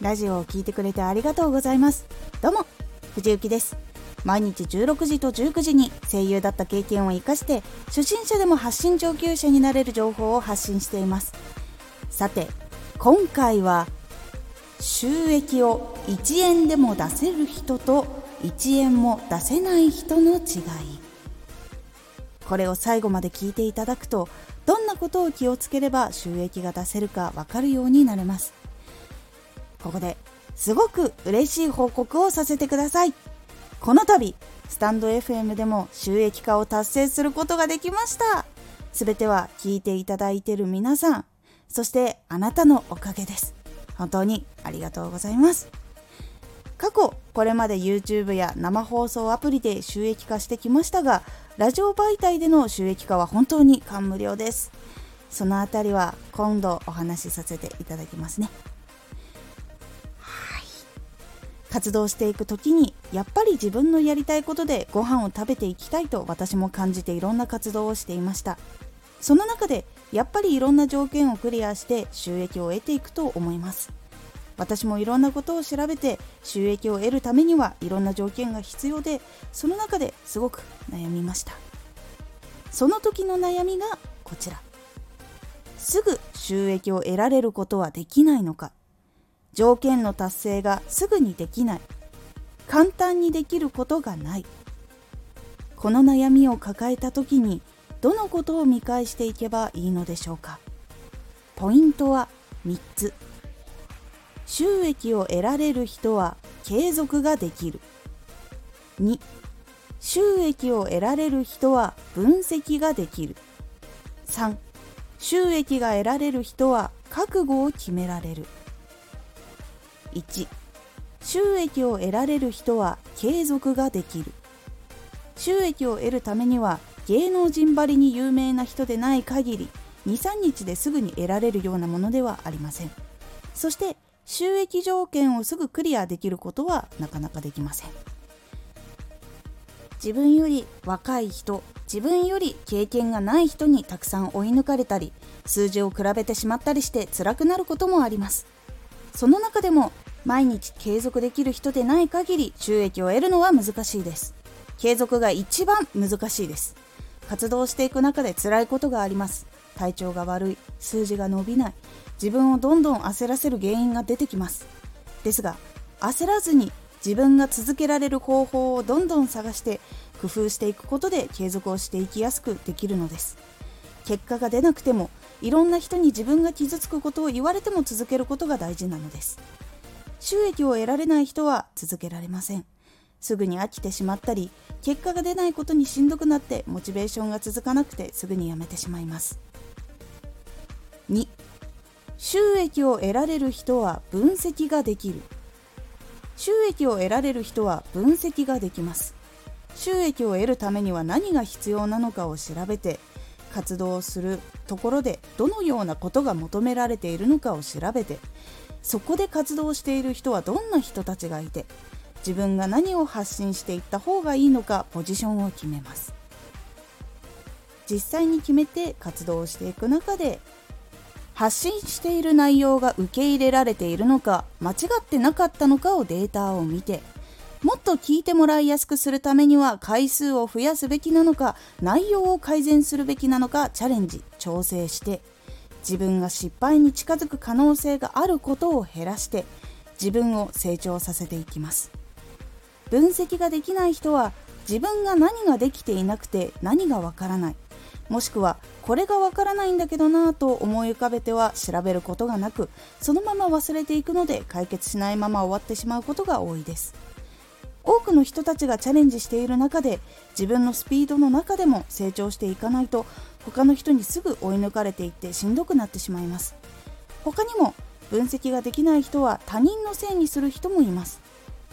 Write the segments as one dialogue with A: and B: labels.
A: ラジオを聴いてくれてありがとうございます。どうも藤幸です。毎日16時と19時に声優だった経験を生かして初心者でも発信上級者になれる情報を発信しています。さて今回は収益を1円でも出せる人と1円も出せない人の違い。これを最後まで聞いていただくとどんなことを気をつければ収益が出せるかわかるようになれます。ここですごく嬉しい報告をさせてください。この度スタンド FM でも収益化を達成することができました。すべては聞いていただいている皆さんそしてあなたのおかげです。本当にありがとうございます。過去これまで YouTube や生放送アプリで収益化してきましたがラジオ媒体での収益化は本当に感無量です。そのあたりは今度お話しさせていただきますね。活動していく時にやっぱり自分のやりたいことでご飯を食べていきたいと私も感じていろんな活動をしていました。その中でやっぱりいろんな条件をクリアして収益を得ていくと思います。私もいろんなことを調べて収益を得るためにはいろんな条件が必要でその中ですごく悩みました。その時の悩みがこちら。すぐ収益を得られることはできないのか。条件の達成がすぐにできない。簡単にできることがない。この悩みを抱えた時にどのことを見返していけばいいのでしょうか。ポイントは3つ。収益を得られる人は継続ができる。2収益を得られる人は分析ができる。3収益が得られる人は覚悟を決められる。1収益を得られる人は継続ができる。収益を得るためには芸能人ばりに有名な人でない限り23日ですぐに得られるようなものではありません。そして収益条件をすぐクリアできることはなかなかできません。自分より若い人自分より経験がない人にたくさん追い抜かれたり数字を比べてしまったりして辛くなることもあります。その中でも毎日継続できる人でない限り収益を得るのは難しいです。継続が一番難しいです。活動していく中で辛いことがあります。体調が悪い。数字が伸びない。自分をどんどん焦らせる原因が出てきます。ですが焦らずに自分が続けられる方法をどんどん探して工夫していくことで継続をしていきやすくできるのです。結果が出なくてもいろんな人に自分が傷つくことを言われても続けることが大事なのです。収益を得られない人は続けられません。すぐに飽きてしまったり結果が出ないことにしんどくなってモチベーションが続かなくてすぐにやめてしまいます。2収益を得られる人は分析ができる。収益を得られる人は分析ができます。収益を得るためには何が必要なのかを調べて活動するところでどのようなことが求められているのかを調べてそこで活動している人はどんな人たちがいて自分が何を発信していった方がいいのかポジションを決めます。実際に決めて活動していく中で発信している内容が受け入れられているのか間違ってなかったのかをデータを見てもっと聞いてもらいやすくするためには回数を増やすべきなのか内容を改善するべきなのかチャレンジ調整して自分が失敗に近づく可能性があることを減らして自分を成長させていきます。分析ができない人は自分が何ができていなくて何がわからないもしくはこれがわからないんだけどなぁと思い浮かべては調べることがなくそのまま忘れていくので解決しないまま終わってしまうことが多いです。多くの人たちがチャレンジしている中で自分のスピードの中でも成長していかないと他の人にすぐ追い抜かれていってしんどくなってしまいます。他にも分析ができない人は他人のせいにする人もいます。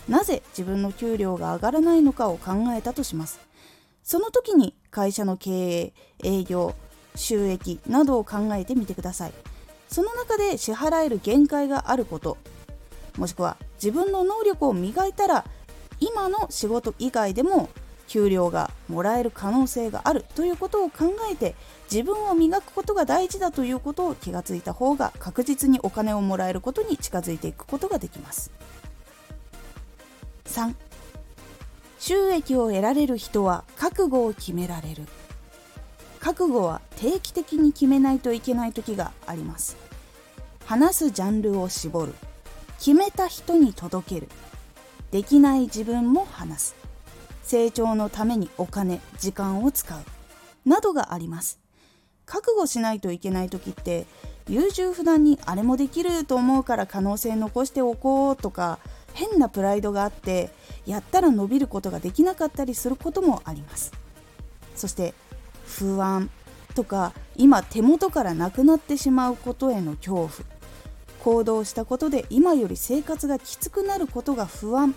A: なぜ自分の給料が上がらないのかを考えたとします。その時に会社の経営営業収益などを考えてみてください。その中で支払える限界があることもしくは自分の能力を磨いたら今の仕事以外でも給料がもらえる可能性があるということを考えて自分を磨くことが大事だということを気がついた方が確実にお金をもらえることに近づいていくことができます。3収益を得られる人は覚悟を決められる。覚悟は定期的に決めないといけない時があります。話すジャンルを絞る。決めた人に届ける。できない自分も話す。成長のためにお金時間を使う。などがあります。覚悟しないといけない時って優柔不断にあれもできると思うから可能性残しておこうとか変なプライドがあってやったら伸びることができなかったりすることもあります。そして不安とか今手元からなくなってしまうことへの恐怖。行動したことで今より生活がきつくなることが不安。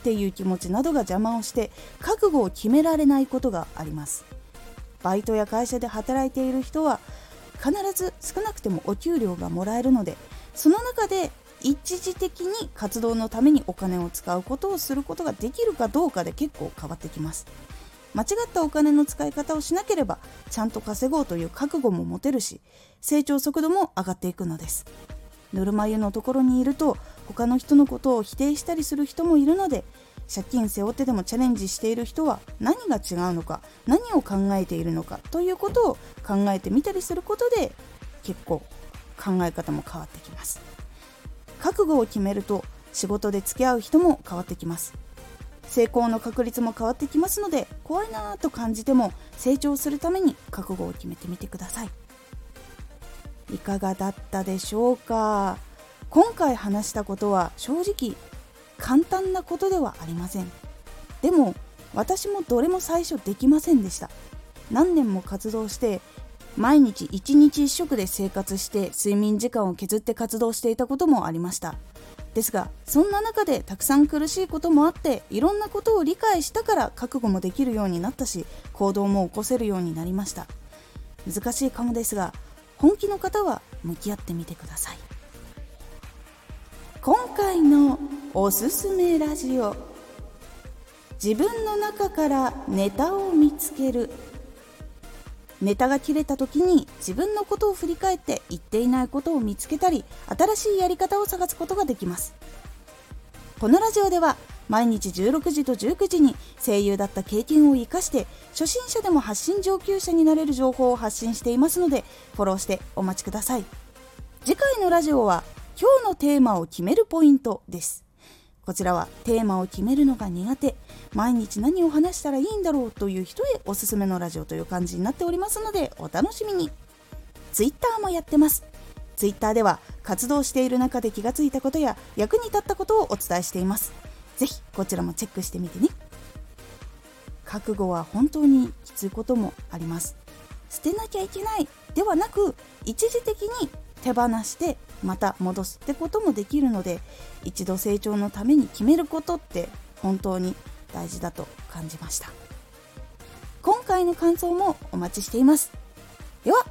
A: っていう気持ちなどが邪魔をして覚悟を決められないことがあります。バイトや会社で働いている人は必ず少なくてもお給料がもらえるのでその中で一時的に活動のためにお金を使うことをすることができるかどうかで結構変わってきます。間違ったお金の使い方をしなければちゃんと稼ごうという覚悟も持てるし成長速度も上がっていくのです。ぬるま湯のところにいると他の人のことを否定したりする人もいるので借金背負ってでもチャレンジしている人は何が違うのか何を考えているのかということを考えてみたりすることで結構考え方も変わってきます。覚悟を決めると仕事で付き合う人も変わってきます。成功の確率も変わってきますので怖いなぁと感じても成長するために覚悟を決めてみてください。いかがだったでしょうか？今回話したことは正直簡単なことではありません。でも私もどれも最初できませんでした。何年も活動して毎日一日一食で生活して睡眠時間を削って活動していたこともありました。ですがそんな中でたくさん苦しいこともあっていろんなことを理解したから覚悟もできるようになったし行動も起こせるようになりました。難しいかもですが本気の方は向き合ってみてください。今回のおすすめラジオ。自分の中からネタを見つける。ネタが切れた時に自分のことを振り返って言っていないことを見つけたり新しいやり方を探すことができます。このラジオでは毎日16時と19時に声優だった経験を生かして初心者でも発信上級者になれる情報を発信していますのでフォローしてお待ちください。次回のラジオは今日のテーマを決めるポイントです。こちらはテーマを決めるのが苦手。毎日何を話したらいいんだろうという人へおすすめのラジオという感じになっておりますのでお楽しみに。Twitter もやってます。Twitter では活動している中で気がついたことや役に立ったことをお伝えしています。ぜひこちらもチェックしてみてね。覚悟は本当にきついこともあります。捨てなきゃいけないではなく一時的に手放してまた戻すってこともできるので一度成長のために決めることって本当に大事だと感じました。今回の感想もお待ちしています。では